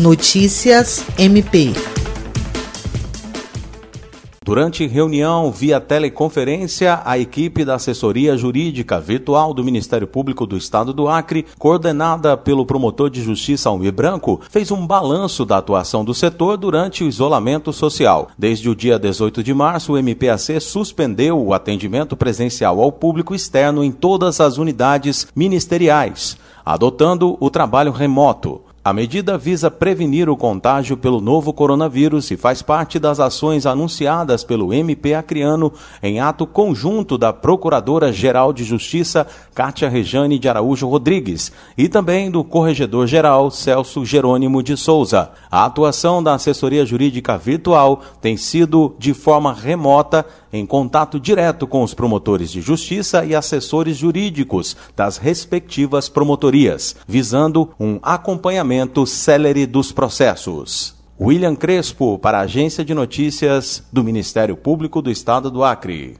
Notícias MP. Durante reunião via teleconferência, a equipe da assessoria jurídica virtual do Ministério Público do Estado do Acre, coordenada pelo promotor de justiça Almir Branco, fez um balanço da atuação do setor durante o isolamento social. Desde o dia 18 de março, o MPAC suspendeu o atendimento presencial ao público externo em todas as unidades ministeriais, adotando o trabalho remoto. A medida visa prevenir o contágio pelo novo coronavírus e faz parte das ações anunciadas pelo MP Acreano em ato conjunto da Procuradora-Geral de Justiça, Cátia Rejane de Araújo Rodrigues, e também do Corregedor-Geral Celso Jerônimo de Souza. A atuação da assessoria jurídica virtual tem sido de forma remota, em contato direto com os promotores de justiça e assessores jurídicos das respectivas promotorias, visando um acompanhamento célere dos processos. William Crespo, para a Agência de Notícias do Ministério Público do Estado do Acre.